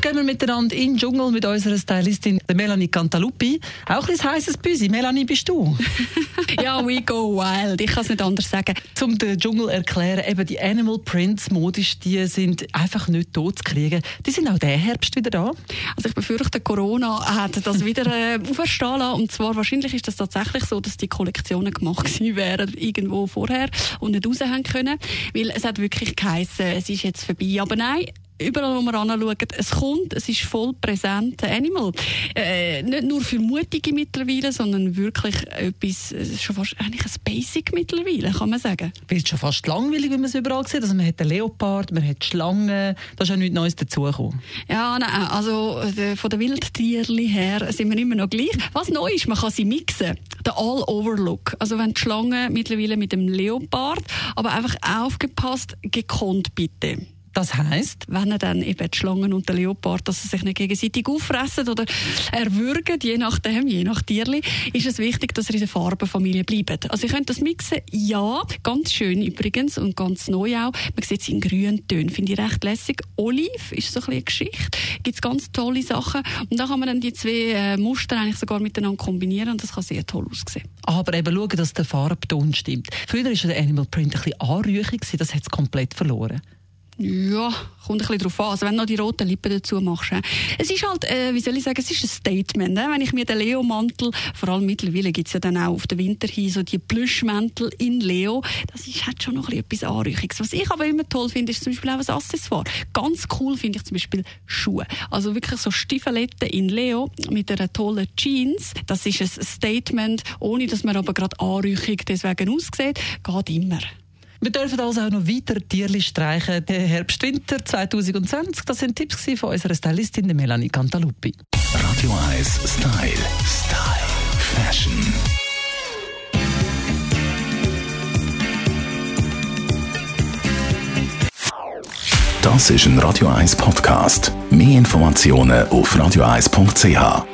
Heute gehen wir miteinander in den Dschungel mit unserer Stylistin Melanie Cantaluppi. Auch ein heißes Büsi. Melanie, bist du? ja, we go wild. Ich kann es nicht anders sagen. Zum den Dschungel erklären, eben die Animal Prints modisch, die sind einfach nicht tot zu kriegen. Die sind auch der Herbst wieder da. Also ich befürchte, Corona hat das wieder äh, auferstehen lassen. Und zwar wahrscheinlich ist das tatsächlich so, dass die Kollektionen gemacht gewesen wären irgendwo vorher und nicht raushängen können. Weil es hat wirklich geheißen, es ist jetzt vorbei. Aber nein, überall, wo wir anschauen, es kommt, es ist voll präsent. Animal. Äh, nicht nur für Mutige mittlerweile, sondern wirklich etwas, schon fast eigentlich ein Basic mittlerweile, kann man sagen. Wird schon fast langweilig, wenn man es überall sieht. Also man hat den Leopard, man hat Schlangen, da ist ja nichts Neues dazugekommen. Ja, nein, also äh, von den Wildtierli her sind wir immer noch gleich. Was neu ist, man kann sie mixen. Der All-Over-Look. Also wenn die Schlange mittlerweile mit dem Leopard, aber einfach aufgepasst, gekonnt bitte. Das heißt, wenn er dann eben die Schlangen und der Leopard, dass sie sich nicht gegenseitig auffressen oder erwürgen, je nachdem, je nach Tierli, ist es wichtig, dass er in der Farbenfamilie bleibt. Also ich könnte das mixen, ja, ganz schön übrigens und ganz neu auch. Man sieht es in grünen Tönen, finde ich recht lässig. Olive ist so ein bisschen Geschichte, gibt ganz tolle Sachen und da kann man dann die zwei äh, Muster eigentlich sogar miteinander kombinieren und das kann sehr toll aussehen. Aber eben schauen, dass der Farbton stimmt. Früher war der Animal Print ein bisschen anrüchig, das hat es komplett verloren. Ja, kommt ein bisschen drauf an. Also wenn du noch die roten Lippen dazu machst. Es ist halt, äh, wie soll ich sagen, es ist ein Statement. Äh? Wenn ich mir den Leo-Mantel, vor allem mittlerweile gibt es ja dann auch auf den Winter hin so die Plüschmäntel in Leo, das ist, hat schon noch ein bisschen etwas Anrüchiges. Was ich aber immer toll finde, ist zum Beispiel auch ein Accessoire. Ganz cool finde ich zum Beispiel Schuhe. Also wirklich so Stiefeletten in Leo mit einer tollen Jeans. Das ist ein Statement, ohne dass man aber gerade anrüchig deswegen aussieht. Geht immer. Wir dürfen also auch noch weiter Tierli streichen. Der Herbst-Winter 2020, das sind Tipps von unserer Stylistin Melanie Cantaluppi. Radio 1 Style. Style. Fashion. Das ist ein Radio 1 Podcast. Mehr Informationen auf radio1.ch.